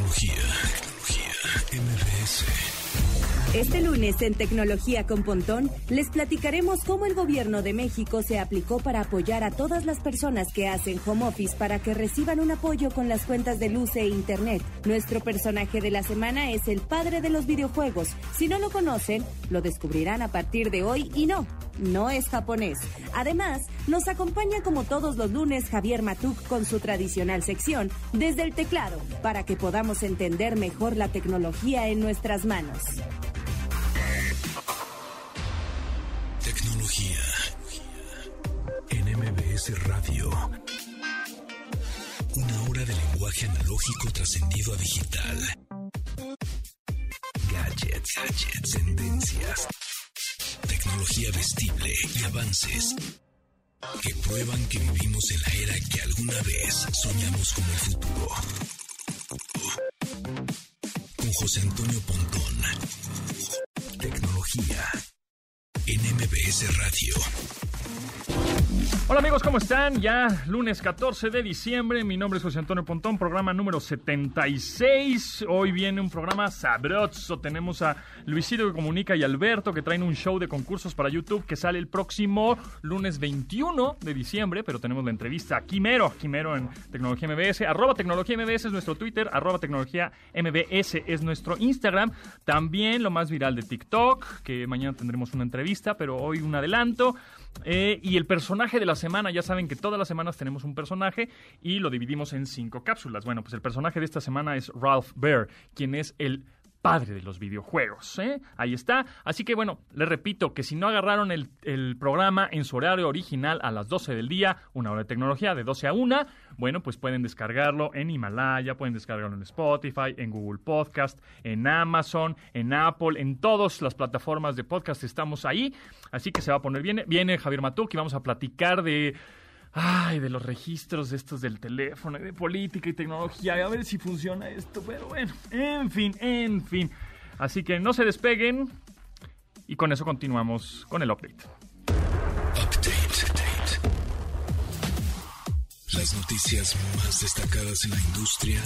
Tecnología, tecnología, MBS. Este lunes en Tecnología con Pontón les platicaremos cómo el gobierno de México se aplicó para apoyar a todas las personas que hacen home office para que reciban un apoyo con las cuentas de luz e internet. Nuestro personaje de la semana es el padre de los videojuegos. Si no lo conocen, lo descubrirán a partir de hoy y no, no es japonés. Además, nos acompaña como todos los lunes Javier Matuk con su tradicional sección desde el teclado para que podamos entender mejor la tecnología en nuestras manos. Tecnología. En MBS Radio. Una hora de lenguaje analógico trascendido a digital. Gadgets, gadgets, tendencias. Tecnología vestible y avances que prueban que vivimos en la era que alguna vez soñamos como el futuro. Con José Antonio Pontón. Tecnología en MBS Radio. Hola amigos, ¿cómo están? Ya lunes 14 de diciembre, mi nombre es José Antonio Pontón, programa número 76. Hoy viene un programa sabroso. Tenemos a Luisito que comunica y Alberto que traen un show de concursos para YouTube que sale el próximo lunes 21 de diciembre, pero tenemos la entrevista a Quimero, Quimero en Tecnología MBS, arroba Tecnología MBS es nuestro Twitter, arroba Tecnología MBS es nuestro Instagram. También lo más viral de TikTok, que mañana tendremos una entrevista, pero hoy un adelanto. Eh, y el personaje de la semana, ya saben que todas las semanas tenemos un personaje y lo dividimos en cinco cápsulas. Bueno, pues el personaje de esta semana es Ralph Bear, quien es el padre de los videojuegos. ¿eh? Ahí está. Así que bueno, les repito que si no agarraron el, programa en su horario original a las 12 del día, una hora de tecnología de 12 a 1, bueno, pues pueden descargarlo en Himalaya, pueden descargarlo en Spotify, en Google Podcast, en Amazon, en Apple, en todas las plataformas de podcast estamos ahí. Así que se va a poner bien. Viene Javier Matuk y vamos a platicar de ay, de los registros estos del teléfono, de política y tecnología, a ver si funciona esto, pero bueno, en fin, en fin. Así que no se despeguen y con eso continuamos con el update. Update. Las noticias más destacadas en la industria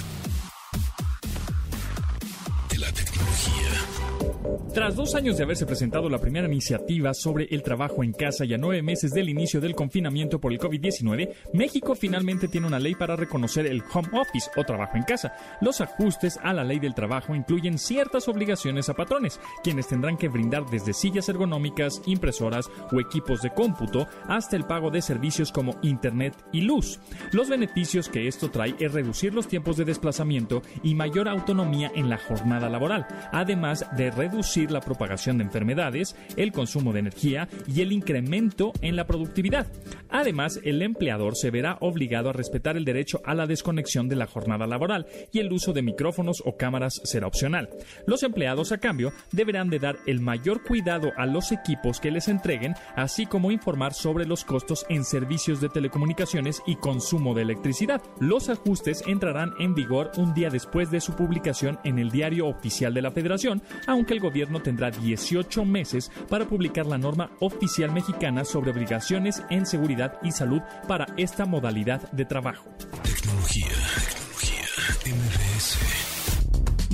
Tras dos años de haberse presentado la primera iniciativa sobre el trabajo en casa y a nueve meses del inicio del confinamiento por el COVID-19, México finalmente tiene una ley para reconocer el home office o trabajo en casa. Los ajustes a la ley del trabajo incluyen ciertas obligaciones a patrones, quienes tendrán que brindar desde sillas ergonómicas, impresoras o equipos de cómputo hasta el pago de servicios como Internet y luz. Los beneficios que esto trae es reducir los tiempos de desplazamiento y mayor autonomía en la jornada laboral, además de reducir la propagación de enfermedades, el consumo de energía y el incremento en la productividad. Además, el empleador se verá obligado a respetar el derecho a la desconexión de la jornada laboral y el uso de micrófonos o cámaras será opcional. Los empleados, a cambio, deberán de dar el mayor cuidado a los equipos que les entreguen, así como informar sobre los costos en servicios de telecomunicaciones y consumo de electricidad. Los ajustes entrarán en vigor un día después de su publicación en el Diario Oficial de la Federación, aunque el gobierno tendrá 18 meses para publicar la norma oficial mexicana sobre obligaciones en seguridad y salud para esta modalidad de trabajo.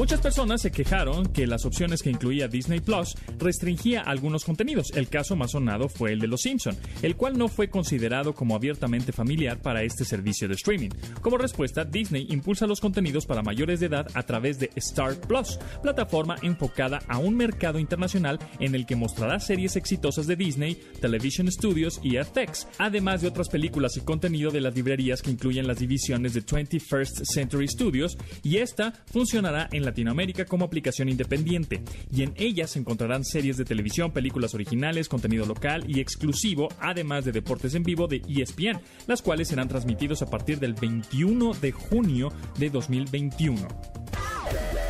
Muchas personas se quejaron que las opciones que incluía Disney Plus restringía algunos contenidos. El caso más sonado fue el de Los Simpson, el cual no fue considerado como abiertamente familiar para este servicio de streaming. Como respuesta, Disney impulsa los contenidos para mayores de edad a través de Star Plus, plataforma enfocada a un mercado internacional en el que mostrará series exitosas de Disney, Television Studios y FX, además de otras películas y contenido de las librerías que incluyen las divisiones de 21st Century Studios, y esta funcionará en la Latinoamérica como aplicación independiente, y en ella se encontrarán series de televisión, películas originales, contenido local y exclusivo, además de deportes en vivo de ESPN, las cuales serán transmitidos a partir del 21 de junio de 2021.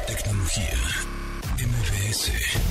Tecnología. MBS.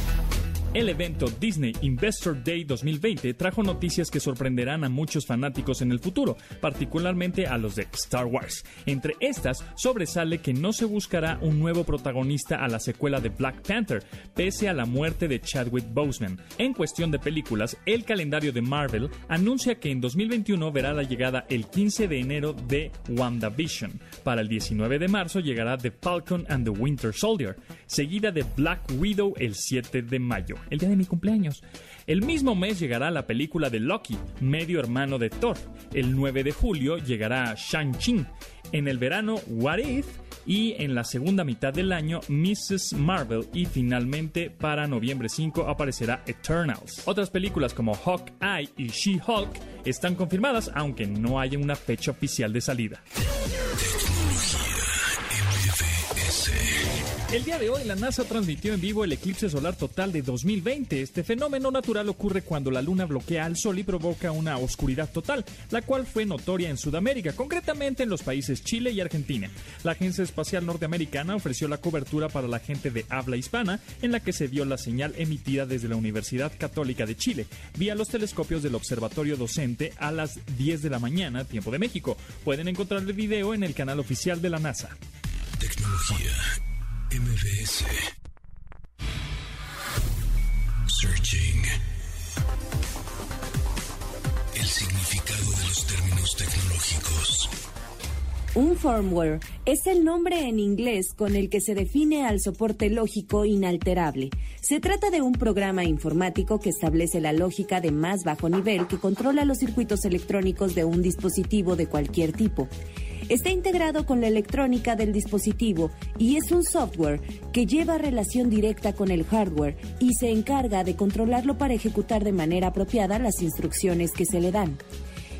El evento Disney Investor Day 2020 trajo noticias que sorprenderán a muchos fanáticos en el futuro, particularmente a los de Star Wars. Entre estas, sobresale que no se buscará un nuevo protagonista a la secuela de Black Panther, pese a la muerte de Chadwick Boseman. En cuestión de películas, el calendario de Marvel anuncia que en 2021 verá la llegada el 15 de enero de WandaVision. Para el 19 de marzo llegará The Falcon and the Winter Soldier, seguida de Black Widow el 7 de mayo el día de mi cumpleaños. El mismo mes llegará la película de Loki, medio hermano de Thor. El 9 de julio llegará Shang-Chi. En el verano, What If y en la segunda mitad del año Mrs. Marvel y finalmente para noviembre 5 aparecerá Eternals. Otras películas como Hawkeye y She-Hulk están confirmadas aunque no haya una fecha oficial de salida. El día de hoy la NASA transmitió en vivo el eclipse solar total de 2020. Este fenómeno natural ocurre cuando la luna bloquea al sol y provoca una oscuridad total, la cual fue notoria en Sudamérica, concretamente en los países Chile y Argentina. La Agencia Espacial Norteamericana ofreció la cobertura para la gente de habla hispana, en la que se vio la señal emitida desde la Universidad Católica de Chile, vía los telescopios del Observatorio Docente a las 10 de la mañana, tiempo de México. Pueden encontrar el video en el canal oficial de la NASA. Tecnología MBS. Searching. El significado de los términos tecnológicos. Un firmware es el nombre en inglés con el que se define al soporte lógico inalterable. Se trata de un programa informático que establece la lógica de más bajo nivel que controla los circuitos electrónicos de un dispositivo de cualquier tipo. Está integrado con la electrónica del dispositivo y es un software que lleva relación directa con el hardware y se encarga de controlarlo para ejecutar de manera apropiada las instrucciones que se le dan.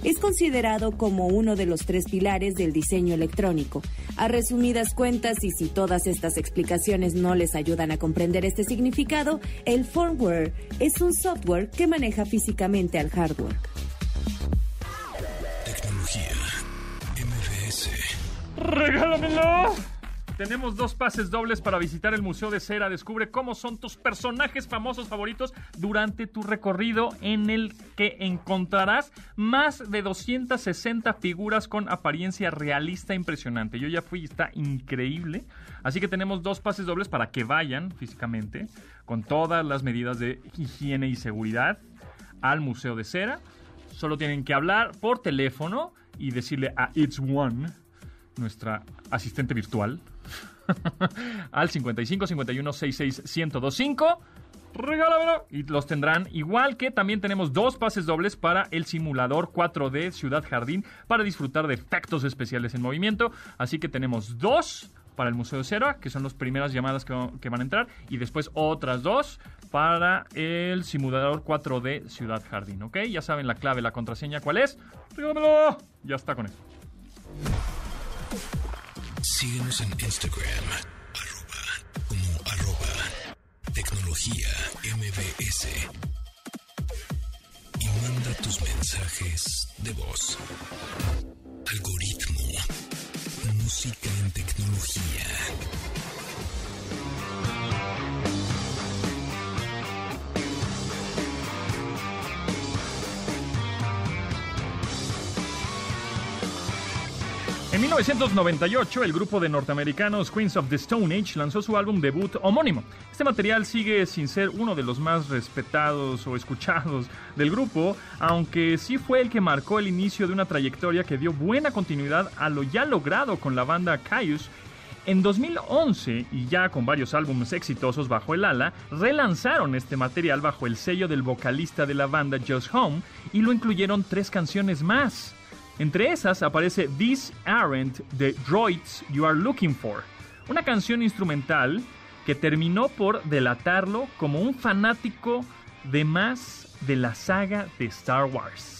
Es considerado como uno de los tres pilares del diseño electrónico. A resumidas cuentas, y si todas estas explicaciones no les ayudan a comprender este significado, el firmware es un software que maneja físicamente al hardware. ¡Regálamelo! Tenemos dos pases dobles para visitar el Museo de Cera. Descubre cómo son tus personajes famosos favoritos durante tu recorrido en el que encontrarás más de 260 figuras con apariencia realista impresionante. Yo ya fui está increíble. Así que tenemos dos pases dobles para que vayan físicamente con todas las medidas de higiene y seguridad al Museo de Cera. Solo tienen que hablar por teléfono y decirle a It's One nuestra asistente virtual, al 55 51 66 1025. Regálamelo. Y los tendrán igual que también tenemos dos pases dobles para el simulador 4D Ciudad Jardín para disfrutar de efectos especiales en movimiento. Así que tenemos dos para el Museo de Cera, que son las primeras llamadas que, van a entrar, y después otras dos para el simulador 4D Ciudad Jardín, ¿ok? Ya saben la clave, la contraseña, ¿cuál es? Regálamelo. Ya está con eso. Síguenos en Instagram, arroba, como arroba, tecnología MBS. Y manda tus mensajes de voz. Algoritmo. Música en tecnología. En 1998, el grupo de norteamericanos Queens of the Stone Age lanzó su álbum debut homónimo. Este material sigue sin ser uno de los más respetados o escuchados del grupo, aunque sí fue el que marcó el inicio de una trayectoria que dio buena continuidad a lo ya logrado con la banda Caius en 2011, y ya con varios álbumes exitosos bajo el ala, relanzaron este material bajo el sello del vocalista de la banda Just Home y lo incluyeron tres canciones más. Entre esas aparece These Aren't the Droids You Are Looking For, una canción instrumental que terminó por delatarlo como un fanático de más de la saga de Star Wars.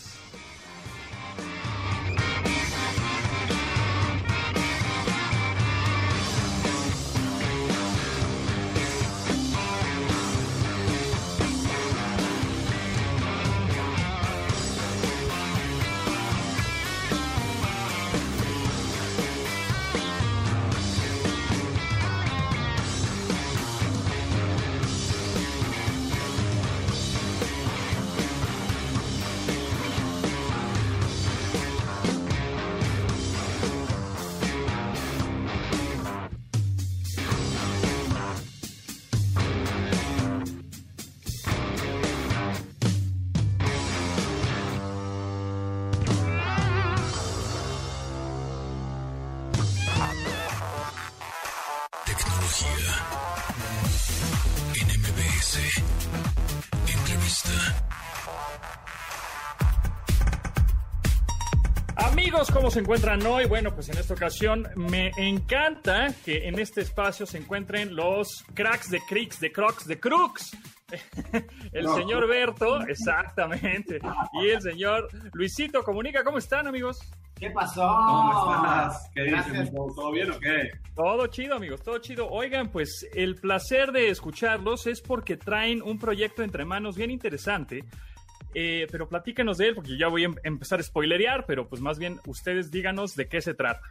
¿Cómo se encuentran hoy? Bueno, pues en esta ocasión me encanta que en este espacio se encuentren los cracks de Cricks, de Crocs, de Crux. El señor Berto, exactamente, y el señor Luisito Comunica. ¿Cómo están, amigos? ¿Qué pasó? ¿Cómo estás? ¿Qué dices? ¿Todo bien o qué? Todo chido, amigos, todo chido. Oigan, pues el placer de escucharlos es porque traen un proyecto entre manos bien interesante. Eh, pero platícanos de él, porque ya voy a em- empezar a spoilerear, pero pues más bien ustedes díganos de qué se trata.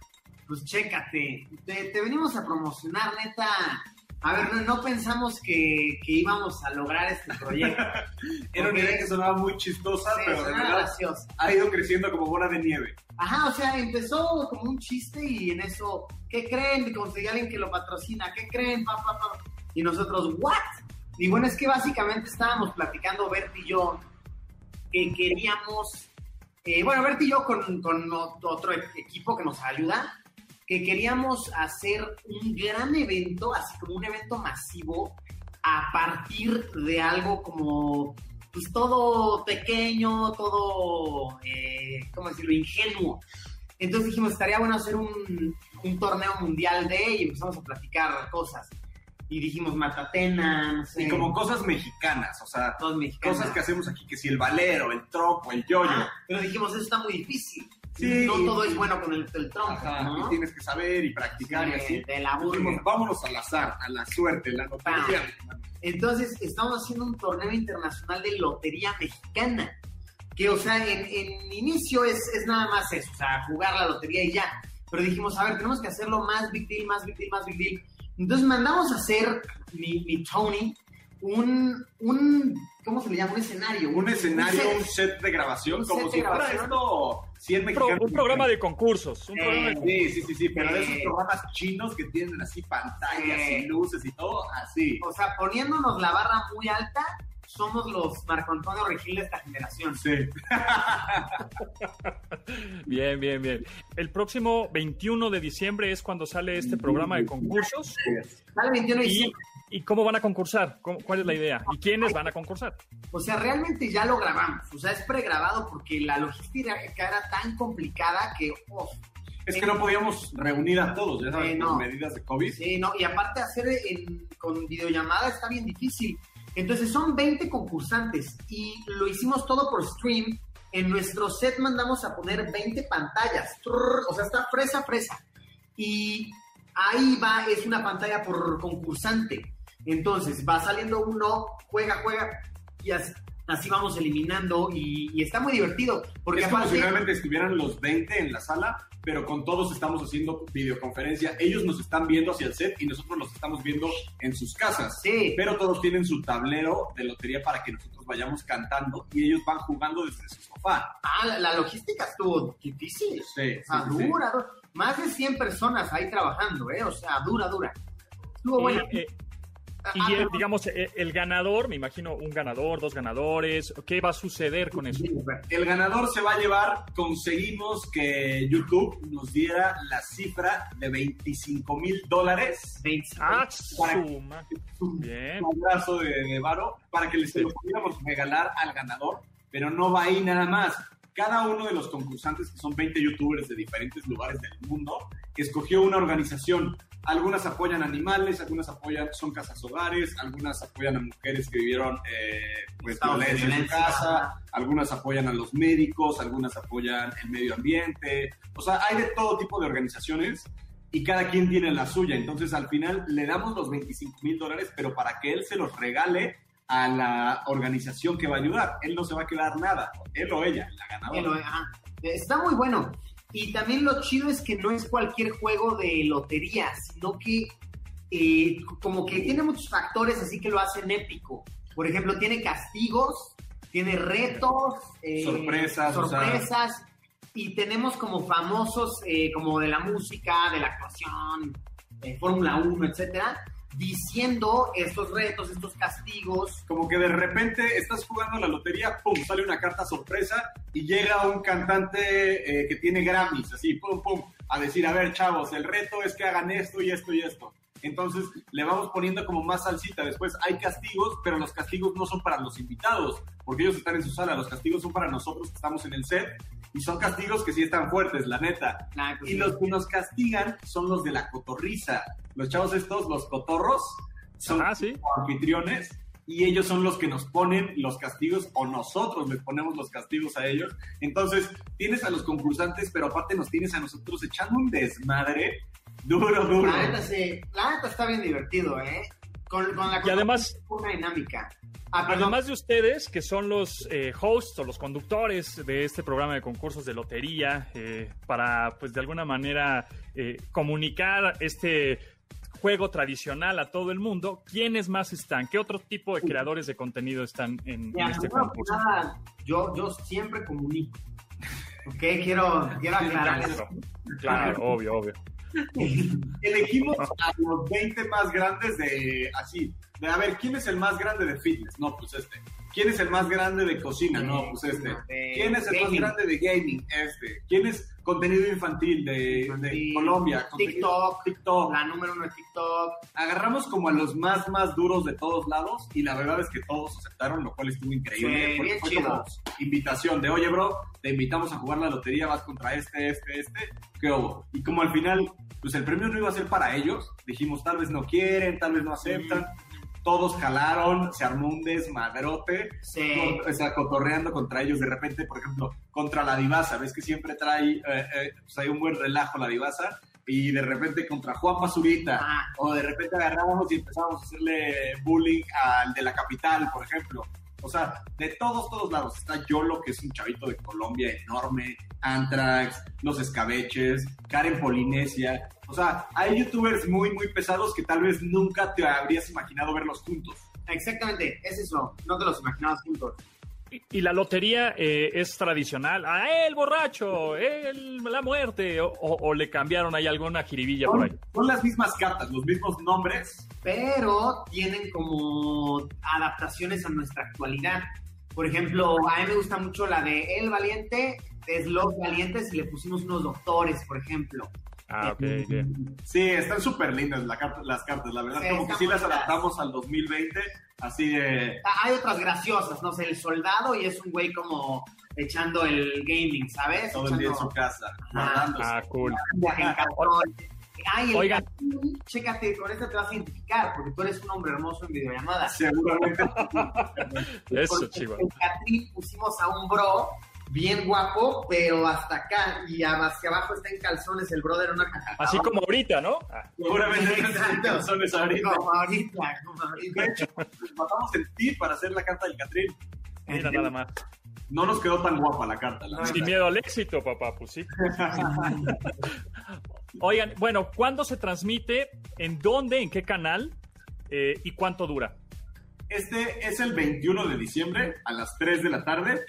Pues chécate, te, te venimos a promocionar, neta. A ver, no, no pensamos que, que íbamos a lograr este proyecto. Era una idea que sonaba muy chistosa, Sí, pero de verdad graciosa. ha ido creciendo como bola de nieve. Ajá, o sea, empezó como un chiste y en eso, ¿qué creen? Y conseguí a alguien que lo patrocina, ¿qué creen? Pa, pa, pa. Y nosotros, ¿what? Y bueno, es que básicamente estábamos platicando Bert y yo que queríamos, eh, bueno, Bert y yo con, con ot- otro equipo que nos ayuda, que queríamos hacer un gran evento, así como un evento masivo, a partir de algo como, pues todo pequeño, todo, eh, ¿cómo decirlo?, ingenuo. Entonces dijimos, estaría bueno hacer un, un torneo mundial de y empezamos a platicar cosas. Y dijimos, Matatena, no sé. Y como cosas mexicanas, o sea, todos mexicanos. cosas que hacemos aquí, que si el valero, el tropo, el yoyo. Ah, pero dijimos, eso está muy difícil. Sí. No todo es bueno con el, el tronco, ¿no? y tienes que saber y practicar y Sí, así. de la Dijimos, vámonos al azar, a la suerte, la lotería. Entonces, estamos haciendo un torneo internacional de lotería mexicana. Que, o sea, en, en inicio es, es nada más eso, o sea, jugar la lotería y ya. Pero dijimos, a ver, tenemos que hacerlo más big deal, más big deal, más big deal. Entonces mandamos a hacer, mi, mi Tony, un, un, ¿cómo se le llama? Un escenario. Un escenario, set. un set de grabación, Un como set si de fuera grabación. esto 100 Un, pro- mexicanos. un programa de concursos. Un Eh, programa de Sí, sí, sí, sí, pero de esos Eh. programas chinos que tienen así pantallas y luces y todo, así. O sea, poniéndonos la barra muy alta, somos los Marco Antonio Regil de esta generación. Sí. Bien, bien, bien. El próximo 21 de diciembre es cuando sale este programa de concursos. Sale 21 de ¿Y, diciembre. y cómo van a concursar? ¿Cómo- ¿Cuál es la idea? ¿Y quiénes van a concursar? O sea, realmente ya lo grabamos. O sea, es pregrabado porque la logística era tan complicada que, oh, Es que no podíamos reunir a todos, ya sabes, Eh, no. medidas de COVID. sí, no. Y aparte hacer en- con videollamada está bien difícil. Entonces son 20 concursantes y lo hicimos todo por stream. En nuestro set mandamos a poner 20 pantallas. Trrr, o sea, está fresa, fresa. Y ahí va, es una pantalla por concursante. Entonces va saliendo uno, juega, juega, y así, así vamos eliminando. Y, y está muy divertido. Porque es como aparte, si realmente estuvieran los 20 en la sala, pero con todos estamos haciendo videoconferencia. Ellos nos están viendo hacia el set y nosotros los estamos viendo en sus casas. Sí. Pero todos tienen su tablero de lotería para que nosotros vayamos cantando y ellos van jugando desde su sofá. Ah, la, la logística estuvo difícil. Sí, sí, sí. dura. Más de 100 personas ahí trabajando, ¿eh? O sea, dura, dura. Estuvo bueno. Y, eh, Ah, y, ah, eh, perdón. digamos, eh, el ganador, me imagino un ganador, dos ganadores. ¿Qué va a suceder con eso? El ganador se va a llevar, conseguimos que YouTube nos diera la cifra de 25 mil dólares. 25. Ah, Para- suma. un Bien. abrazo de, de varo para que les se lo pudiéramos regalar al ganador, pero no va ahí nada más. Cada uno de los concursantes, que son 20 youtubers de diferentes lugares del mundo, escogió una organización. Algunas apoyan animales, algunas apoyan, son casas hogares, algunas apoyan a mujeres que vivieron eh, pues, violencia en su casa, algunas apoyan a los médicos, algunas apoyan el medio ambiente. O sea, hay de todo tipo de organizaciones y cada quien tiene la suya. Entonces, al final le damos los 25 mil dólares, pero para que él se los regale a la organización que va a ayudar. Él no se va a quedar nada, él o ella, la ganadora. Pero, ajá. Está muy bueno. Y también lo chido es que no es cualquier juego de lotería, sino que eh, como que tiene muchos factores así que lo hacen épico. Por ejemplo, tiene castigos, tiene retos, eh, Sorpresas, o sea. sorpresas y tenemos como famosos eh, como de la música, de la actuación, Fórmula 1, etcétera, diciendo estos retos, estos castigos. Como que de repente estás jugando la lotería, pum, sale una carta sorpresa y llega un cantante eh, que tiene Grammys, así, pum, pum, a decir, a ver, chavos, el reto es que hagan esto y esto y esto. Entonces le vamos poniendo como más salsita. Después hay castigos, pero los castigos no son para los invitados, porque ellos están en su sala. Los castigos son para nosotros que estamos en el set. Y son castigos que sí están fuertes, la neta. Nah, pues Y sí. los que nos castigan son los de la cotorriza. Los chavos estos, los cotorros, son Ah, sí. anfitriones y ellos son los que nos ponen los castigos o nosotros les ponemos los castigos a ellos. Entonces, tienes a los concursantes, pero aparte nos tienes a nosotros echando un desmadre duro, duro. La neta, sí. La neta está bien divertido, ¿eh? Con, con la Y además, una dinámica. Ah. Además de ustedes, que son los eh, hosts o los conductores de este programa de concursos de lotería, eh, para, pues, de alguna manera eh, comunicar este juego tradicional a todo el mundo, ¿quiénes más están? ¿Qué otro tipo de creadores de contenido están en, en Mira, este concurso? nada, yo, yo siempre comunico. Ok, quiero, quiero aclarar eso. Claro, claro, obvio, obvio. Elegimos a los 20 más grandes de así. De, a ver, ¿quién es el más grande de fitness? No, pues este. ¿Quién es el más grande de cocina? No, pues este. ¿Quién es el más grande de gaming? Este. ¿Quién es contenido infantil de, de. Colombia? TikTok. TikTok. La número uno de TikTok. agarramos como a los más, más duros de todos lados y la verdad es que todos aceptaron, lo cual estuvo increíble. Sí, porque fue chido. como invitación de, oye, bro, te invitamos a jugar la lotería, vas contra este, este, este, ¿qué hubo? Y como al final, pues el premio no iba a ser para ellos, dijimos, tal vez no quieren, tal vez no aceptan. Todos jalaron, se armó un desmadrote, Sí. con- o sea, cotorreando contra ellos de repente, por ejemplo, contra la divasa, ves que siempre trae, eh, eh, pues hay un buen relajo la divasa, y de repente contra Juan Pazurita, Ah. o de repente agarrábamos y empezábamos a hacerle bullying al de la capital, por ejemplo. O sea, de todos, todos lados. Está Yolo, que es un chavito de Colombia enorme, Antrax, Los Escabeches, Karen Polinesia. O sea, hay youtubers muy, muy pesados que tal vez nunca te habrías imaginado verlos juntos. Exactamente, es eso. No te los imaginabas juntos. Y, la lotería eh, es tradicional. ¡Ah, el borracho! El, la muerte! O, o- o le cambiaron ahí alguna jiribilla por ahí? Son, son las mismas cartas, los mismos nombres. pero tienen como adaptaciones a nuestra actualidad. Por ejemplo, a mí me gusta mucho la de El Valiente, es Los Valientes, y le pusimos unos doctores, por ejemplo. Ah, ok, bien. Sí, están súper lindas la las cartas, la verdad. Sí, como que sí las adaptamos al 2020, así de... Ah, Hay otras graciosas, no sé, el soldado y es un güey como echando el gaming, ¿sabes? todo el día en su Echando casa, guardándose. Ah, cool. Ay, el Oigan. Chécate, con este te vas a identificar, porque tú eres un hombre hermoso en videollamadas. Seguramente. Eso, chivo. En Catrín pusimos a un bro bien guapo, pero hasta acá y hacia abajo está en calzones el brother en una caja. Así como ahorita, ¿no? Ah, Seguramente Exacto. calzones ahorita. Como ahorita, como ahorita. De hecho, nos matamos en ti para hacer la carta del Catrín. mira nada más. No nos quedó tan guapa la carta, la Sin verdad. miedo al éxito, papá, pues sí. Oigan, bueno, ¿cuándo se transmite? ¿En dónde? ¿En qué canal? Eh, ¿Y cuánto dura? Este es el 21 de diciembre a las 3 de la tarde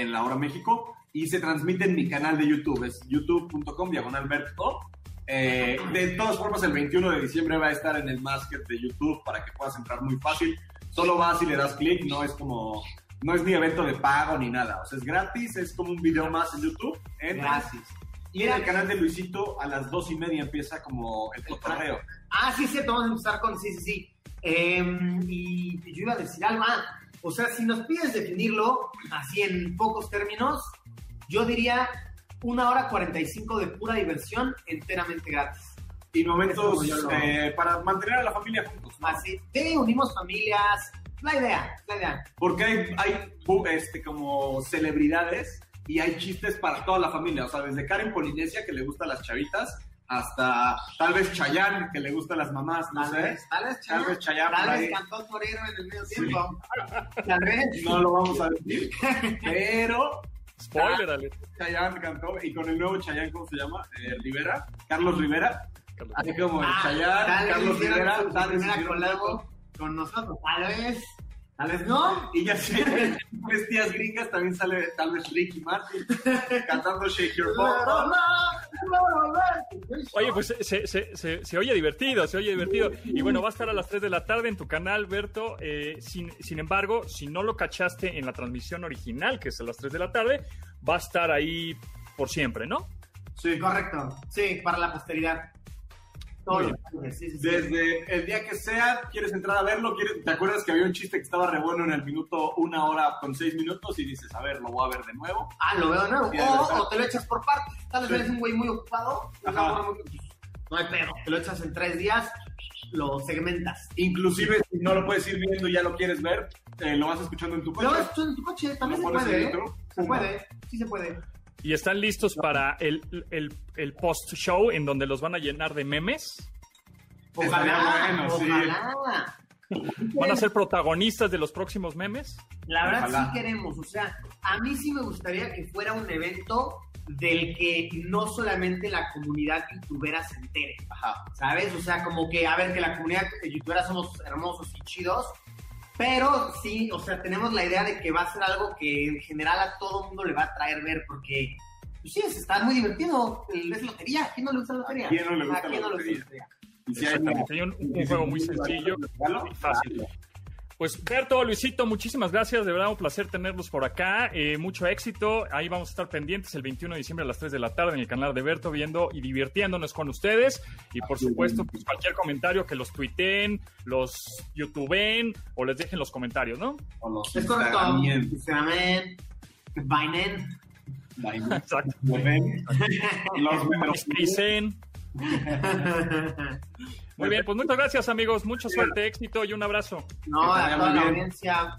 en la hora México y se transmite en mi canal de YouTube, es youtube.com diagonal Berto. Eh, de todas formas, el 21 de diciembre va a estar en el Masket de YouTube para que puedas entrar muy fácil. Solo vas y le das clic, no es como, no es ni evento de pago ni nada. O sea, es gratis, es como un video más en YouTube. Entras. Gracias. Y en el canal de Luisito a las dos y media empieza como el cotorreo. Ah, sí, sí, vamos a empezar con sí, sí, sí. Em, y yo iba a decir algo, ah, o sea, si nos pides definirlo así en pocos términos, yo diría una hora 45 de pura diversión enteramente gratis. Y momentos lo- eh, para mantener a la familia juntos. ¿no? Así, sí, unimos familias, la idea, la idea. Porque hay, hay este, como celebridades y hay chistes para toda la familia. O sea, desde Karen Polinesia, que le gustan las chavitas, hasta tal vez Chayanne, que le gustan las mamás, no Tal sé. vez, tal vez, Tal Chayanne, vez Chayanne tal por vez ahí. cantó torero en el medio tiempo. Tal vez. No lo vamos a decir. Pero Spoiler, Ale. Chayanne cantó, y con el nuevo Chayanne, ¿cómo se llama? Eh, Rivera, Carlos Rivera. Carlos. Así como el Ah, Chayanne, tal Carlos Rivera, tal vez colabo con nosotros. Tal vez, tal vez no. Y ya sé, tres tías gringas también sale tal vez Ricky Martin cantando Shake Your Bum. Oye, pues se, se- se- se oye divertido, se oye divertido. Y bueno, va a estar a las 3 de la tarde en tu canal, Berto. Eh, sin, sin embargo, si no lo cachaste en la transmisión original, que es a las 3 de la tarde, va a estar ahí por siempre, ¿no? Sí, Correcto, sí, para la posteridad. Todos Muy los lunes, sí, sí, sí. Desde el día que sea, quieres entrar a verlo, ¿Quieres- ¿te acuerdas que había un chiste que estaba re bueno en el minuto, una hora con seis minutos y dices, a ver, lo voy a ver de nuevo? Ah, lo veo de nuevo. O, o te lo echas por partes. Tal vez eres un güey muy ocupado. No, hay pedo. Te lo echas en tres días, lo segmentas. Inclusive, si no lo puedes ir viendo y ya lo quieres ver, eh, lo vas escuchando en tu coche. Lo ves tú en tu coche, también se puede, ¿eh? Se puede, sí se puede. Y están listos para el, el, el post-show en donde los van a llenar de memes. Ojalá, bueno, sí. ojalá. Van a ser protagonistas de los próximos memes. La verdad Ojalá. sí queremos, o sea, a mí sí me gustaría que fuera un evento del que no solamente la comunidad youtubera se entere, Ajá. ¿sabes? O sea, como que, a ver, que la comunidad youtubera somos hermosos y chidos, pero sí, o sea, tenemos la idea de que va a ser algo que en general a todo mundo le va a traer ver, porque, pues sí, es, está muy divertido, es lotería, ¿a quién no le gusta la lotería? ¿A quién no le gusta ¿A quién la no le gusta lotería? la lotería? Y si hay Exactamente. Hay un, un juego muy sencillo y fácil. Pues Berto, Luisito, muchísimas gracias. De verdad, un placer tenerlos por acá. Eh, mucho éxito. Ahí vamos a estar pendientes el 21 de diciembre a las 3 de la tarde en el canal de Berto, viendo y divirtiéndonos con ustedes. Y por supuesto, pues cualquier comentario que los tuiteen, los youtubeen o les dejen los comentarios, ¿no? O los Es correcto. Instagramen, Exacto. Ven, Los memes. Muy bien, pues muchas gracias, amigos. Mucha suerte, éxito y un abrazo. No, a toda la audiencia.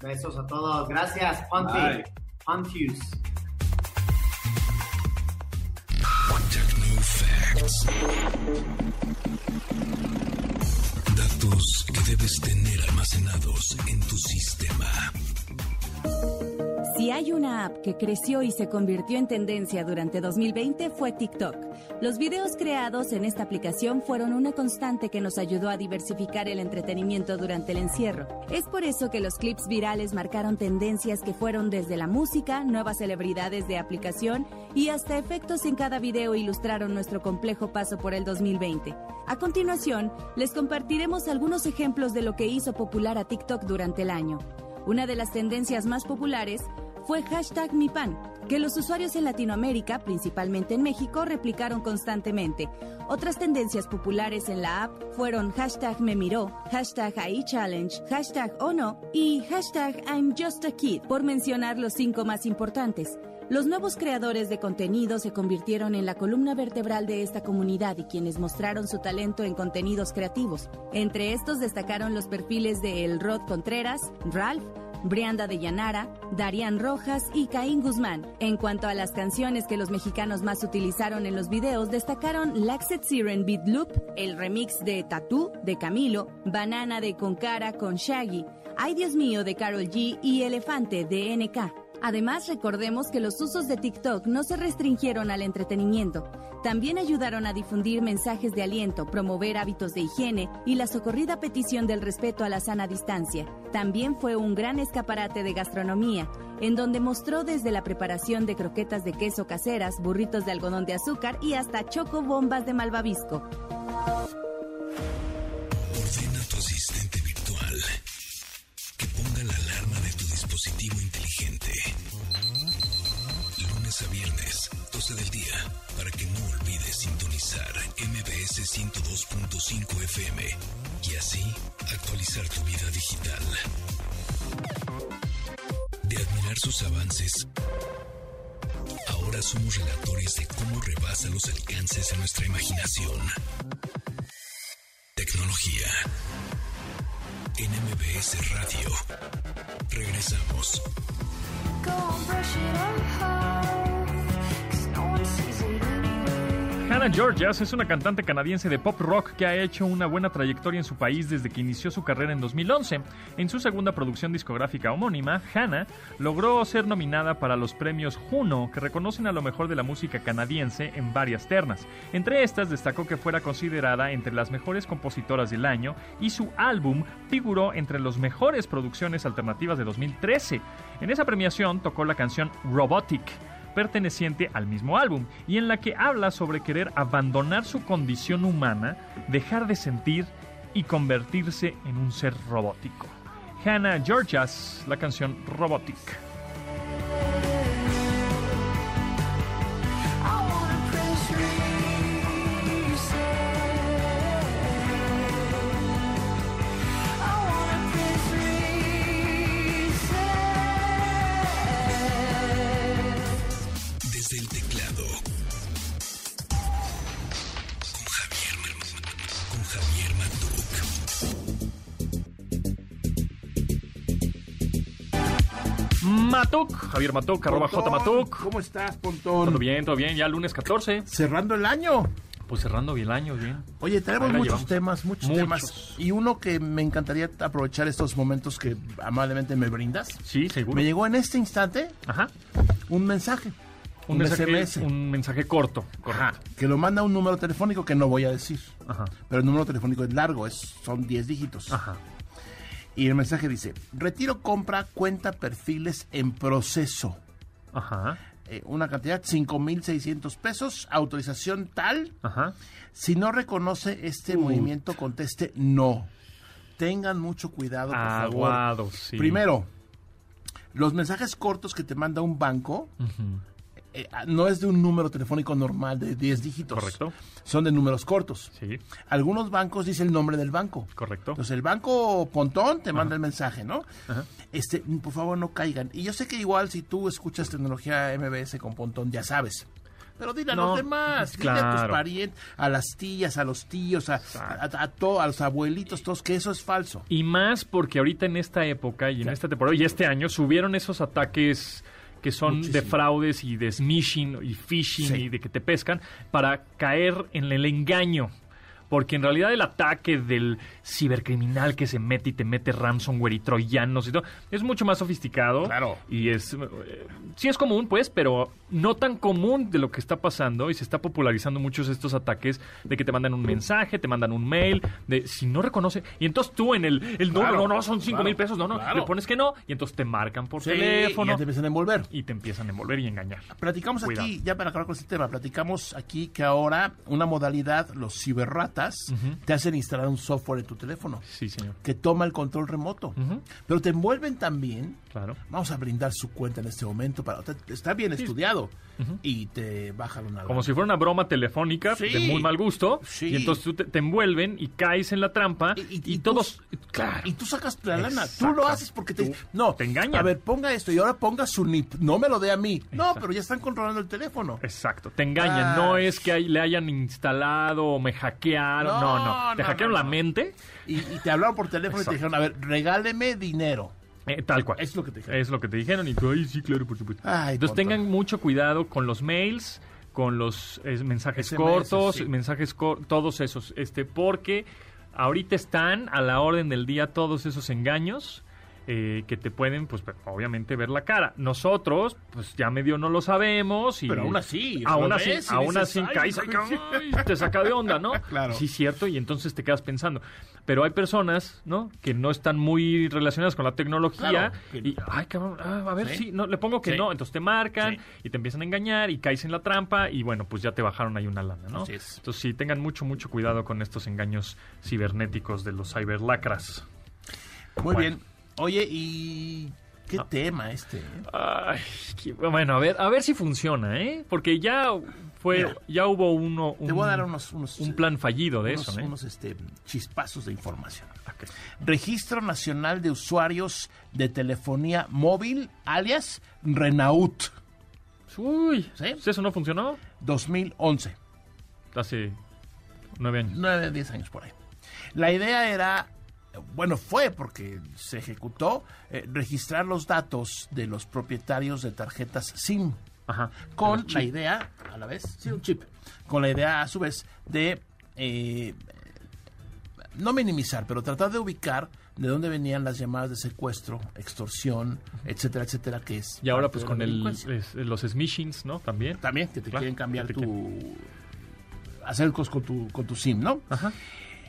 Besos a todos. Gracias, Ponte. Bye. Pontius. Datos que debes tener almacenados en tu sistema. Si hay una app que creció y se convirtió en tendencia durante 2020 fue TikTok. Los videos creados en esta aplicación fueron una constante que nos ayudó a diversificar el entretenimiento durante el encierro. Es por eso que los clips virales marcaron tendencias que fueron desde la música, nuevas celebridades de aplicación y hasta efectos en cada video ilustraron nuestro complejo paso por el 2020. A continuación, les compartiremos algunos ejemplos de lo que hizo popular a TikTok durante el año. Una de las tendencias más populares fue hashtag MiPan, que los usuarios en Latinoamérica, principalmente en México, replicaron constantemente. Otras tendencias populares en la app fueron hashtag me miró, hashtag iChallenge, hashtag oh no y hashtag I'm just a kid, por mencionar los cinco más importantes. Los nuevos creadores de contenido se convirtieron en la columna vertebral de esta comunidad y quienes mostraron su talento en contenidos creativos. Entre estos destacaron los perfiles de El Rod Contreras, Ralph, Brianda de Llanara, Darian Rojas y Caín Guzmán. En cuanto a las canciones que los mexicanos más utilizaron en los videos, destacaron Laxet Siren Beat Loop, el remix de Tattoo de Camilo, Banana de Concara con Shaggy, Ay Dios mío de Carol G y Elefante de NK. Además, recordemos que los usos de TikTok no se restringieron al entretenimiento. También ayudaron a difundir mensajes de aliento, promover hábitos de higiene y la socorrida petición del respeto a la sana distancia. También fue un gran escaparate de gastronomía, en donde mostró desde la preparación de croquetas de queso caseras, burritos de algodón de azúcar y hasta choco bombas de malvavisco. Ordena a tu asistente virtual que ponga la alarma de tu dispositivo 102.5 FM y así actualizar tu vida digital. De admirar sus avances, ahora somos relatores de cómo rebasa los alcances de nuestra imaginación. Tecnología. En MBS Radio. Regresamos. Hannah Georgias es una cantante canadiense de pop rock que ha hecho una buena trayectoria en su país desde que inició su carrera en 2011. En su segunda producción discográfica homónima, Hannah logró ser nominada para los premios Juno, que reconocen a lo mejor de la música canadiense en varias ternas. Entre estas destacó que fuera considerada entre las mejores compositoras del año y su álbum figuró entre las mejores producciones alternativas de 2013. En esa premiación tocó la canción Robotic perteneciente al mismo álbum y en la que habla sobre querer abandonar su condición humana, dejar de sentir y convertirse en un ser robótico. Hannah Georgias, la canción Robotic. Matuk, Javier Matuk, arroba J Matuk. ¿Cómo estás, Pontón? Todo bien, todo bien, ya lunes 14. Cerrando el año. Pues cerrando bien el año, bien. Oye, tenemos muchos llevamos. temas, muchos, Muchos. temas. Y uno que me encantaría aprovechar estos momentos que amablemente me brindas. Sí, seguro. Me llegó en este instante Ajá. un mensaje. Un, Un, mensaje, SMS. un mensaje corto. Ajá, Correcto. que lo manda un número telefónico que no voy a decir. Ajá. Pero el número telefónico es largo, es, son 10 dígitos. Ajá. Y el mensaje dice, retiro compra cuenta perfiles en proceso. Ajá. Eh, una cantidad, 5.600 pesos, autorización tal. Ajá. Si no reconoce este movimiento, conteste no. Tengan mucho cuidado, por favor. Aguado, sí. Primero, los mensajes cortos que te manda un banco Ujú. Eh, no es de un número telefónico normal de 10 dígitos. Correcto. Son de números cortos. Sí, Algunos bancos dicen el nombre del banco. correcto. Entonces el banco Pontón te manda el mensaje, ¿no? Ajá. Este, por favor no caigan. Y yo sé que igual si tú escuchas tecnología MBS con Pontón ya sabes. Pero dile a No, los demás, dile a tus claro. parientes, a las tías, a los tíos, a, a, a to- a los abuelitos, todos, que eso es falso. Y más porque ahorita en esta época y en esta temporada y este año subieron esos ataques que son de fraudes y de smishing y phishing Sí. y de que te pescan para caer en el engaño. Porque en realidad el ataque del cibercriminal que se mete y te mete ransomware y troyanos y todo es mucho más sofisticado. Claro. Y es. eh, sí es común, pues, pero no tan común de lo que está pasando y se está popularizando muchos estos ataques de que te mandan un mensaje, te mandan un mail, de si no reconoce. Y entonces tú en el. el no, Claro, no, no, son cinco claro, mil pesos, no, no. claro. Le pones que no y entonces te marcan por Sí, teléfono y te empiezan a envolver. y te empiezan a envolver y engañar. Platicamos Cuidado. aquí, ya para acabar con este tema, platicamos aquí que ahora una modalidad, los ciberratas, te hacen instalar un software en tu teléfono Sí, señor. que toma el control remoto. Pero te envuelven también Claro. Vamos a brindar su cuenta en este momento para está bien estudiado y te bajan una Como si fuera una broma telefónica Sí. de muy mal gusto. Sí. Y entonces tú te, te envuelven y caes en la trampa. Y, Y- y- y todos. tú- claro. y tú sacas la lana, tú lo haces porque te Tú- no, te engañan. A ver, ponga esto y ahora ponga su NIP, no me lo dé a mí. No, pero ya están controlando el teléfono. Exacto, te engañan. Ah. No es que hay- le hayan instalado o me hackearon. No, no. No, Te no, hackearon no, la mente. Y, y te hablaron por teléfono y te dijeron, a ver, regáleme dinero. Eh, tal cual. Es lo que te dijeron. Es lo que te dijeron. Y tú, ay, sí, claro, por supuesto. Ay, Entonces tonto. tengan mucho cuidado con los mails, con los eh, mensajes SMS, cortos, sí. mensajes cor- todos esos, este, porque ahorita están a la orden del día todos esos engaños. Eh, que te pueden, pues, obviamente ver la cara. Nosotros, pues, ya medio no lo sabemos. Y, Pero aún así, aún así, ves aún así "Ay, caes, te saca de onda, ¿no? Claro. Sí, cierto, y entonces te quedas pensando. Pero hay personas, ¿no? Que no están muy relacionadas con la tecnología Claro. y, ay, cabrón, ah, a ver, Sí. sí, no, le pongo que Sí. no, entonces te marcan y te empiezan a engañar y caes en la trampa y bueno, pues ya te bajaron ahí una lana, ¿no? Así es. Entonces sí, tengan mucho, mucho cuidado con estos engaños cibernéticos de los ciberlacras. Muy Bueno. bien. Oye, ¿y qué Ah. tema este? eh? Ay, qué- bueno, a ver, a ver si funciona, ¿eh? Porque ya fue, Mira. ya hubo uno, Te voy a dar unos, unos un plan fallido de unos, eso, ¿eh? unos, este, chispazos de información. Ok. Registro Nacional de Usuarios de Telefonía Móvil, alias Renault, Uy, ¿Sí? ¿eso no funcionó? 2011. Hace nueve años. 9, 10 años por ahí. La idea era, bueno, fue porque se ejecutó, eh, registrar los datos de los propietarios de tarjetas SIM. Ajá. con la idea, a la vez, sí, un chip, con la idea a su vez de eh, no minimizar, pero tratar de ubicar de dónde venían las llamadas de secuestro, extorsión, etcétera, etcétera, que es Y ahora pues con el, es- los smishings, ¿no? También. también que te Claro, quieren cambiar que te tu hacer cosas con tu con tu SIM, ¿no? Ajá.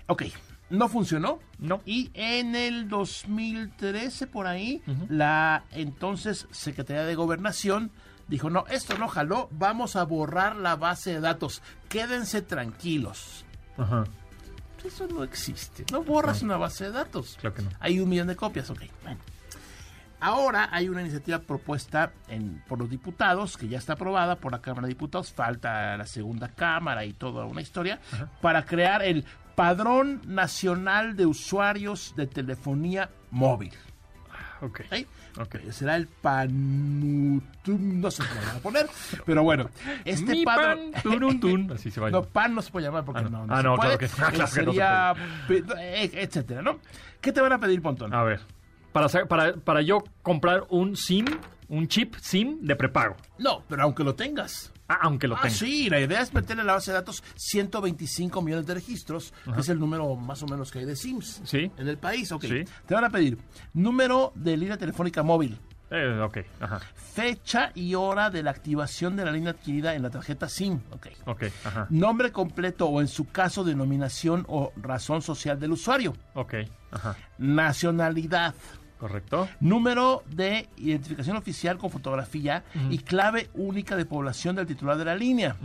Ok, no funcionó. No. Y en el 2013, por ahí, la entonces Secretaría de Gobernación dijo, no, esto no jaló, vamos a borrar la base de datos. Quédense tranquilos. Ajá. Eso no existe. No borras una base de datos. Claro que no. Hay un millón de copias, ok. Bueno. Ahora hay una iniciativa propuesta en- por los diputados, que ya está aprobada por la Cámara de Diputados, falta la segunda Cámara y toda una historia, para crear el Padrón Nacional de Usuarios de Telefonía Móvil. Ok. ¿ok? Ok. Eh, Será el PANUTUM, no sé cómo lo van a poner, pero bueno, este Mi padrón... pan, turun, tun. Así se va. a No, llamar. pan no se puede llamar porque Ah, no. no, no, Ah, se no, puede. claro que- ah, claro que no se Sería, eh, etcétera, ¿no? ¿Qué te van a pedir, Pontón? A ver. Para, para, para yo comprar un SIM, un chip SIM de prepago. No, pero aunque lo tengas. Ah, aunque lo Ah, tenga. sí, la idea es meter en la base de datos 125 millones de registros, que es el número más o menos que hay de SIMs Sí. en el país. Ok. Sí. Te van a pedir número de línea telefónica móvil, Eh, ok, ajá. fecha y hora de la activación de la línea adquirida en la tarjeta SIM. Ok. Ok, ajá. Nombre completo o en su caso denominación o razón social del usuario. Ok, ajá. Nacionalidad. Correcto. Número de identificación oficial con fotografía y clave única de población del titular de la línea.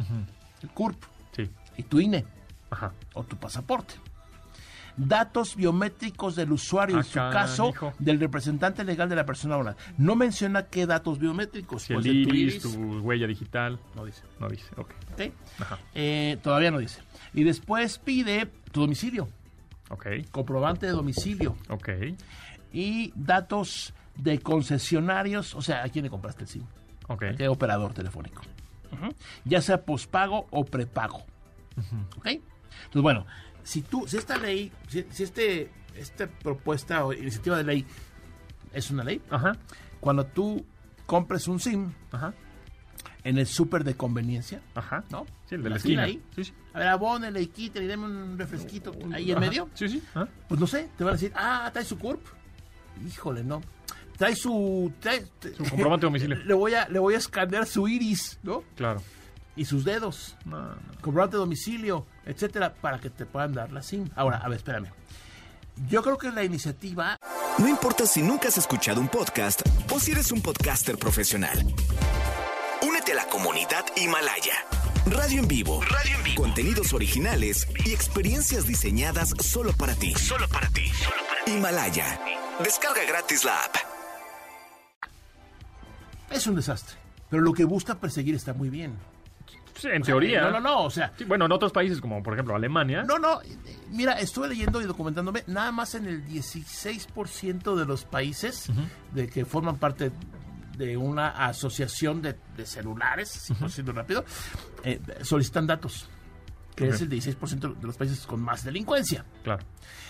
El CURP. Sí. Y tu INE Ajá. o tu pasaporte. Datos biométricos del usuario, Ah, en su caso, del representante legal de la persona oral. No menciona qué datos biométricos. Si Puede el tu iris, iris. tu huella digital. No dice. No dice, ok. ¿ok? Ajá. Eh, todavía no dice. Y después pide tu domicilio, Ok, comprobante de domicilio ok. Y datos de concesionarios, o sea, a quién le compraste el SIM, Ok. a qué operador telefónico. Ujú. Ya sea pospago o prepago. ¿Ok? Entonces, bueno, si tú, si esta ley, si, si este, esta propuesta o iniciativa de ley es una ley, Ajá, cuando tú compres un SIM ajá, en el súper de conveniencia, ajá. ¿no? Sí, el de la, fila esquina. ahí. Sí, sí. A ver, abónele y quítale y deme un refresquito ahí en medio. Sí, sí. Pues no sé, te van a decir, ah, trae su CURP. Híjole, no. Trae su. Trae, Su comprobante de domicilio. Le voy, a, le voy a escanear su iris, ¿no? Claro. Y sus dedos. No, no. Comprobante de domicilio, etcétera, para que te puedan dar la SIM. Ahora, a ver, espérame. Yo creo que la iniciativa. No importa si nunca has escuchado un podcast o si eres un podcaster profesional. Únete a la comunidad Himalaya. Radio en vivo. Radio en vivo. Contenidos originales y experiencias diseñadas solo para ti. Solo para ti. Himalaya. Descarga gratis la app. Es un desastre. Pero lo que busca perseguir está muy bien. Sí, en teoría. No, no, no. O sea, Sí, bueno, en otros países como por ejemplo Alemania. No, no, mira, estuve leyendo y documentándome, nada más en el 16% de los países de que forman parte de una asociación de, de celulares, si por decirlo rápido, eh, solicitan datos, que es el 16% de los países con más delincuencia. Claro.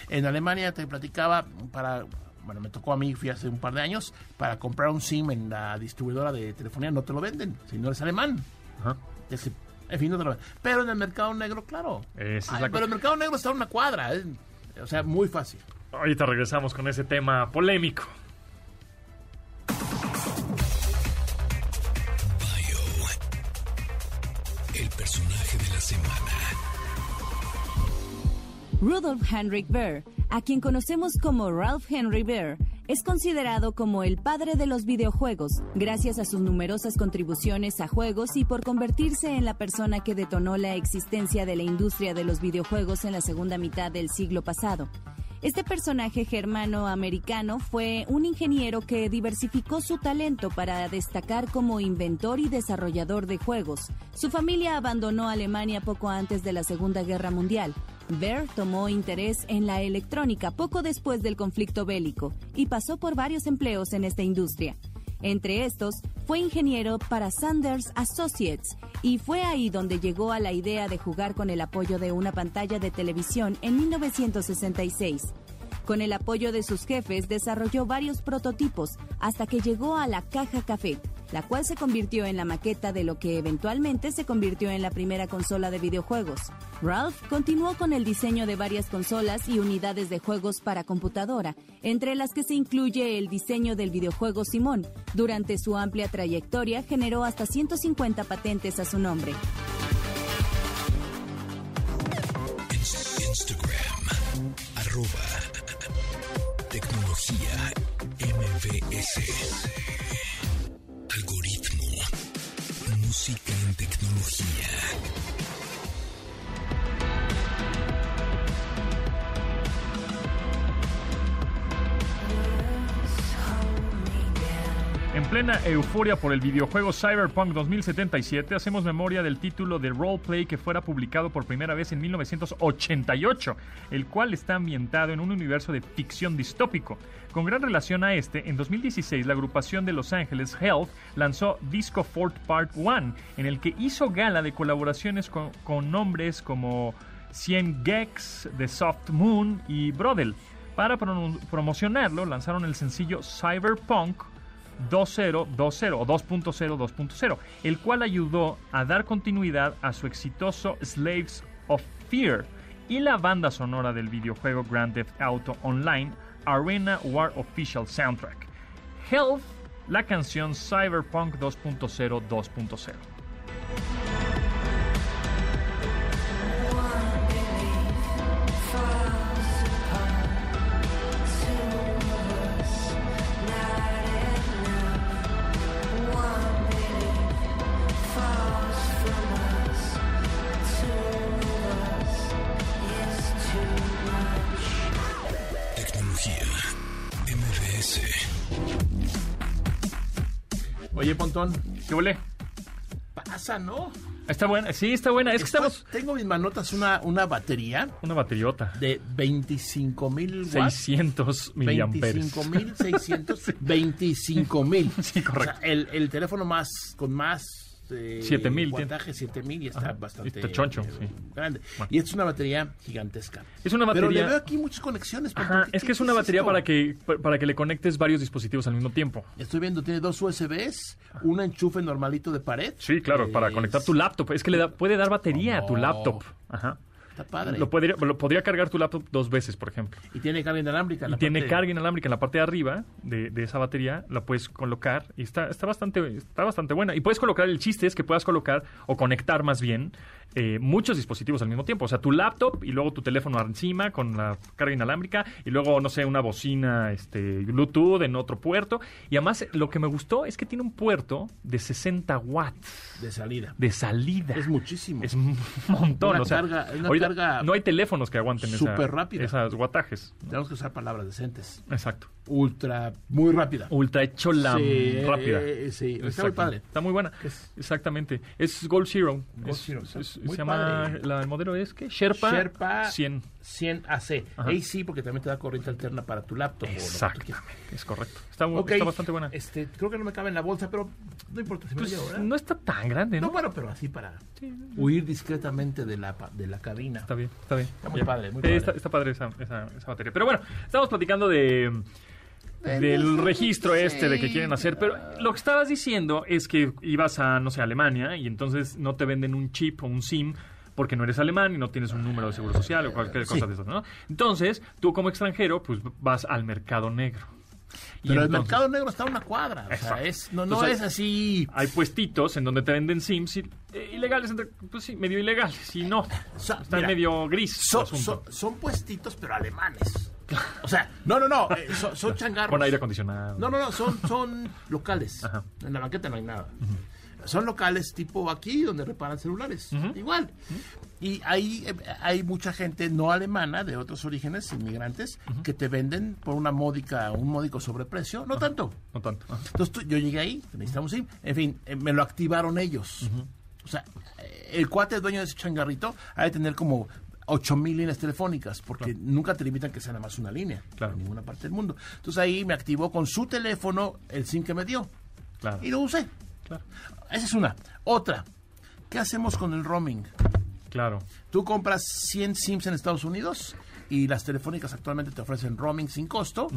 En Alemania te platicaba para, bueno, me tocó a mí, fui hace un par de años, para comprar un SIM en la distribuidora de telefonía no te lo venden, si no eres alemán. Ajá. Es en fin, no te lo venden. Pero en el mercado negro, claro. Esa es Ay, la pero el mercado negro está a una cuadra. ¿eh? O sea, muy fácil. Ahorita regresamos con ese tema polémico. Bio. El personaje de la semana. Rudolf Heinrich Baer, a quien conocemos como Ralph Henry Baer, es considerado como el padre de los videojuegos, gracias a sus numerosas contribuciones a juegos y por convertirse en la persona que detonó la existencia de la industria de los videojuegos en la segunda mitad del siglo pasado. Este personaje germano-americano fue un ingeniero que diversificó su talento para destacar como inventor y desarrollador de juegos. Su familia abandonó Alemania poco antes de la Segunda Guerra Mundial. Baer tomó interés en la electrónica poco después del conflicto bélico y pasó por varios empleos en esta industria. Entre estos, fue ingeniero para Sanders Associates y fue ahí donde llegó a la idea de jugar con el apoyo de una pantalla de televisión en 1966. Con el apoyo de sus jefes desarrolló varios prototipos hasta que llegó a la caja café, la cual se convirtió en la maqueta de lo que eventualmente se convirtió en la primera consola de videojuegos. Ralph continuó con el diseño de varias consolas y unidades de juegos para computadora, entre las que se incluye el diseño del videojuego Simón. Durante su amplia trayectoria generó hasta 150 patentes a su nombre. Ins- Instagram. Arroba. MBS. Plena euforia por el videojuego Cyberpunk 2077, hacemos memoria del título de roleplay que fuera publicado por primera vez en 1988, el cual está ambientado en un universo de ficción distópico. Con gran relación a este, en 2016 la agrupación de Los Ángeles Health lanzó Disco Fort Part 1, en el que hizo gala de colaboraciones con, con nombres como 100 Gex, The Soft Moon y Brodel. Para promo- promocionarlo, lanzaron el sencillo Cyberpunk 2020 o 2.0 2.0, el cual ayudó a dar continuidad a su exitoso Slaves of Fear y la banda sonora del videojuego Grand Theft Auto Online Arena War Official Soundtrack. Health, la canción Cyberpunk 2.0 2.0. MBS. Oye, Pontón, ¿Qué huele? pasa, ¿no? Está buena, sí, está buena. Es que estamos. Tengo en mis manotas una, una batería Una bateriota. de 25 mil watts. 600 miliamperes. 25 mil 600, 25 mil. Sí, correcto. el, el teléfono más, con más... Eh, 7000 tiene. wattaje 7000 y está Ajá, bastante está choncho, eh, sí. grande. Bueno. Y es una batería gigantesca. Es una Pero le batería- veo aquí muchas conexiones. Ajá, ¿Qué- es que es una batería esto? para que, para que le conectes varios dispositivos al mismo tiempo. Estoy viendo, tiene dos USBs, un enchufe normalito de pared. Sí, claro, para Es- conectar tu laptop. Es que le da- puede dar batería a tu Oh. laptop. Ajá. Está padre. Lo podría, lo podría cargar tu laptop dos veces, por ejemplo. Y tiene carga inalámbrica. en Y la tiene parte- carga inalámbrica en la parte de arriba de, de esa batería, la puedes colocar y está, está, bastante, está bastante buena. Y puedes colocar, el chiste es que puedas colocar o conectar más bien eh, muchos dispositivos al mismo tiempo. O sea, tu laptop y luego tu teléfono encima con la carga inalámbrica y luego, no sé, una bocina este, Bluetooth en otro puerto. Y además, lo que me gustó es que tiene un puerto de 60 watts De salida. de salida. Es muchísimo. Es un montón. Una o sea, carga- una carga no hay teléfonos que aguanten súper rápida. esas wattajes. Tenemos que usar palabras decentes. Exacto. Ultra, muy rápida. Ultra hecho la Sí, rápida. eh, sí, está muy padre. Está muy buena. Es- Exactamente. Es Gold Zero. Gold Es- Zero, es- se llama, la, el modelo es que Sherpa, Sherpa 100. 100 AC. Ajá. AC porque también te da corriente alterna para tu laptop. Exactamente. Es correcto. Está, bastante buena. Este, creo que no me cabe en la bolsa, pero no importa si me Pues, llevo, ¿verdad? no está tan grande, ¿no? No, bueno, pero así para Sí, huir discretamente de la, de la cabina. Está bien, está bien. Está muy Ya. padre, muy Sí, padre. Está, está padre esa, esa, esa batería. Pero bueno, estamos platicando de del registro este de que quieren hacer, pero lo que estabas diciendo es que ibas a, no sé, Alemania y entonces no te venden un chip o un SIM porque no eres alemán y no tienes un número de seguro social o cualquier cosa Sí. de eso, ¿no? Entonces, tú como extranjero, pues vas al mercado negro. Y Pero el mercado negro está a una cuadra. O sea, es, no, no Entonces, es así. Hay puestitos en donde te venden SIMs y- eh, ilegales, entre- pues sí, medio ilegales, y no. So- está mira, medio gris. son- son puestitos, pero alemanes. O sea, no, no, no. eh, son, son changarros. Con aire acondicionado. No, no, no, son, son locales. Ajá. En la banqueta no hay nada. Son locales tipo aquí, donde reparan celulares. Igual. Y ahí eh, hay mucha gente no alemana, de otros orígenes, inmigrantes, que te venden por una módica, un módico sobreprecio. No tanto. No tanto. Entonces tú- yo llegué ahí, necesitamos ir. En fin, eh, me lo activaron ellos. O sea, el cuate dueño de ese changarrito ha de tener como 8000 líneas telefónicas, porque nunca te limitan que sea nada más una línea Claro. en ninguna parte del mundo. Entonces ahí me activó con su teléfono el SIM que me dio Claro. y lo usé. Claro. Esa es una. Otra, ¿qué hacemos con el roaming? Claro. Tú compras 100 SIMs en Estados Unidos y las telefónicas actualmente te ofrecen roaming sin costo.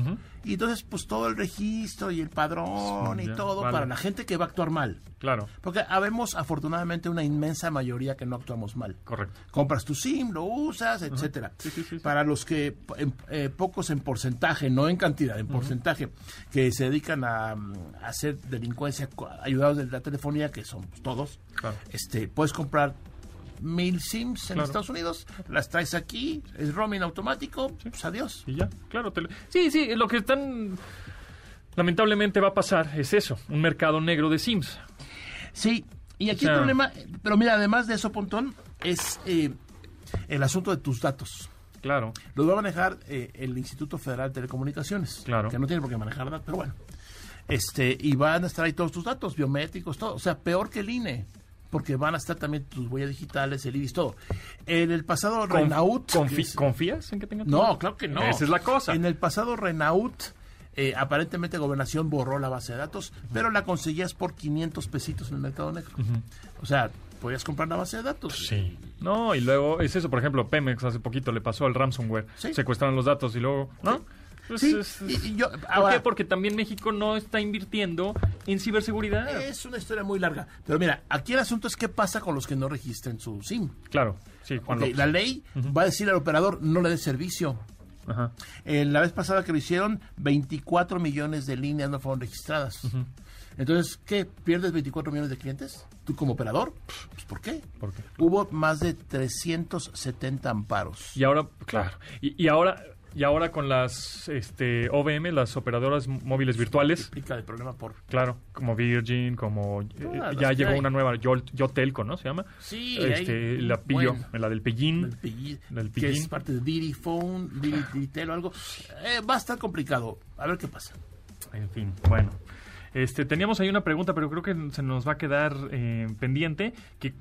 Y entonces, pues todo el registro y el padrón Sí, y ya, todo vale. para la gente que va a actuar mal. Claro. Porque habemos afortunadamente una inmensa mayoría que no actuamos mal. Correcto. Compras tu SIM, lo usas, etcétera. Sí, sí, sí, sí. Para los que, en- eh, pocos en porcentaje, no en cantidad, en porcentaje, que se dedican a, mm, a hacer delincuencia ayudados de la telefonía, que son pues, todos, Claro. este, puedes comprar mil SIMs en. Estados Unidos, las traes aquí, es roaming automático, pues adiós. Y ya, claro. te lo- Sí, sí, lo que están... Lamentablemente va a pasar es eso, un mercado negro de Sims. Sí, y aquí O sea- el problema, pero mira, además de eso, Pontón, es eh, el asunto de tus datos. Claro. Los va a manejar eh, el Instituto Federal de Telecomunicaciones. Claro. Que no tiene por qué manejar datos, pero bueno. Este, y van a estar ahí todos tus datos biométricos, todo. O sea, peor que el INE. Porque van a estar también tus huellas digitales, el IRIS, todo. En el pasado Con- Renault. confi- que es- ¿Confías en que tenga tu no, claro que no. Esa es la cosa. En el pasado Renault, eh, aparentemente Gobernación borró la base de datos, pero la conseguías por 500 pesitos en el mercado negro. O sea, podías comprar la base de datos. Sí. No, y luego es eso, por ejemplo, Pemex hace poquito le pasó al ransomware. Sí. Secuestraron los datos y luego, ¿no? Pues Sí, es- y- y yo- ¿Por ahora- qué? Porque también México no está invirtiendo en ciberseguridad. Es una historia muy larga. Pero mira, aquí el asunto es qué pasa con los que no registren su SIM. Claro, sí, Juan Ok, López. la ley va a decir al operador no le dé servicio. Ajá. Eh, la vez pasada que lo hicieron, 24 millones de líneas no fueron registradas. Entonces, ¿qué? ¿Pierdes 24 millones de clientes? ¿Tú como operador? Pues, ¿Por qué? ¿Por qué? Hubo más de 370 amparos. Y ahora, claro, y, y ahora y ahora con las este OVM, las operadoras móviles virtuales, Explica el problema por... claro, como Virgin, como eh, ya que llegó hay. una nueva Yo, Yotelco, ¿no? Se llama. Sí, este, hay la pillo, la del Pellín. El Pillín, Del que Pillín. es parte de Didi Phone, Didi, o algo. Eh, va a estar complicado. A ver qué pasa. En fin, bueno. Este, teníamos ahí una pregunta, pero creo que se nos va a quedar eh, pendiente. Que,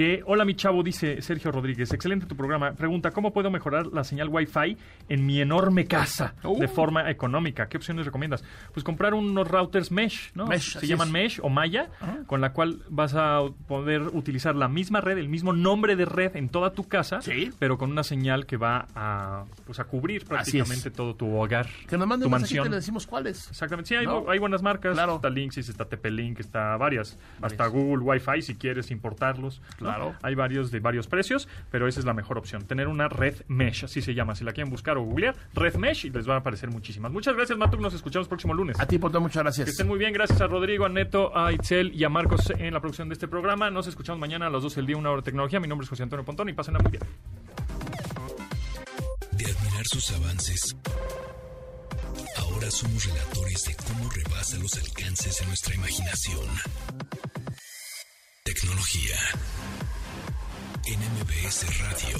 que, hola mi chavo, dice Sergio Rodríguez, excelente tu programa. Pregunta, ¿cómo puedo mejorar la señal Wi-Fi en mi enorme casa Uh. de forma económica? ¿Qué opciones recomiendas? Pues comprar unos routers Mesh, ¿no? Mesh, se llaman es. Mesh o Maya, con la cual vas a poder utilizar la misma red, el mismo nombre de red en toda tu casa, Sí. pero con una señal que va a, pues, a cubrir prácticamente todo tu hogar, Que nos manden tu mansión. le decimos cuáles. Exactamente, sí, hay, ¿No? hay buenas marcas. Claro. Está Linksys, está TP-Link, está varias. Hasta Google Wi-Fi si quieres importarlos. ¿no? Claro. Hay varios de varios precios, pero esa es la mejor opción. Tener una red mesh, así se llama. Si la quieren buscar o googlear, red mesh y les van a aparecer muchísimas. Muchas gracias, Matuk. Nos escuchamos próximo lunes. A ti, Pontón, muchas Que gracias. estén muy bien, gracias a Rodrigo, a Neto, a Itzel y a Marcos en la producción de este programa. Nos escuchamos mañana a las 12 del día, una hora de tecnología. Mi nombre es José Antonio Pontón y pasen muy bien. De admirar sus avances, ahora somos relatores de cómo rebasa los alcances de nuestra imaginación. Tecnología. En MBS Radio.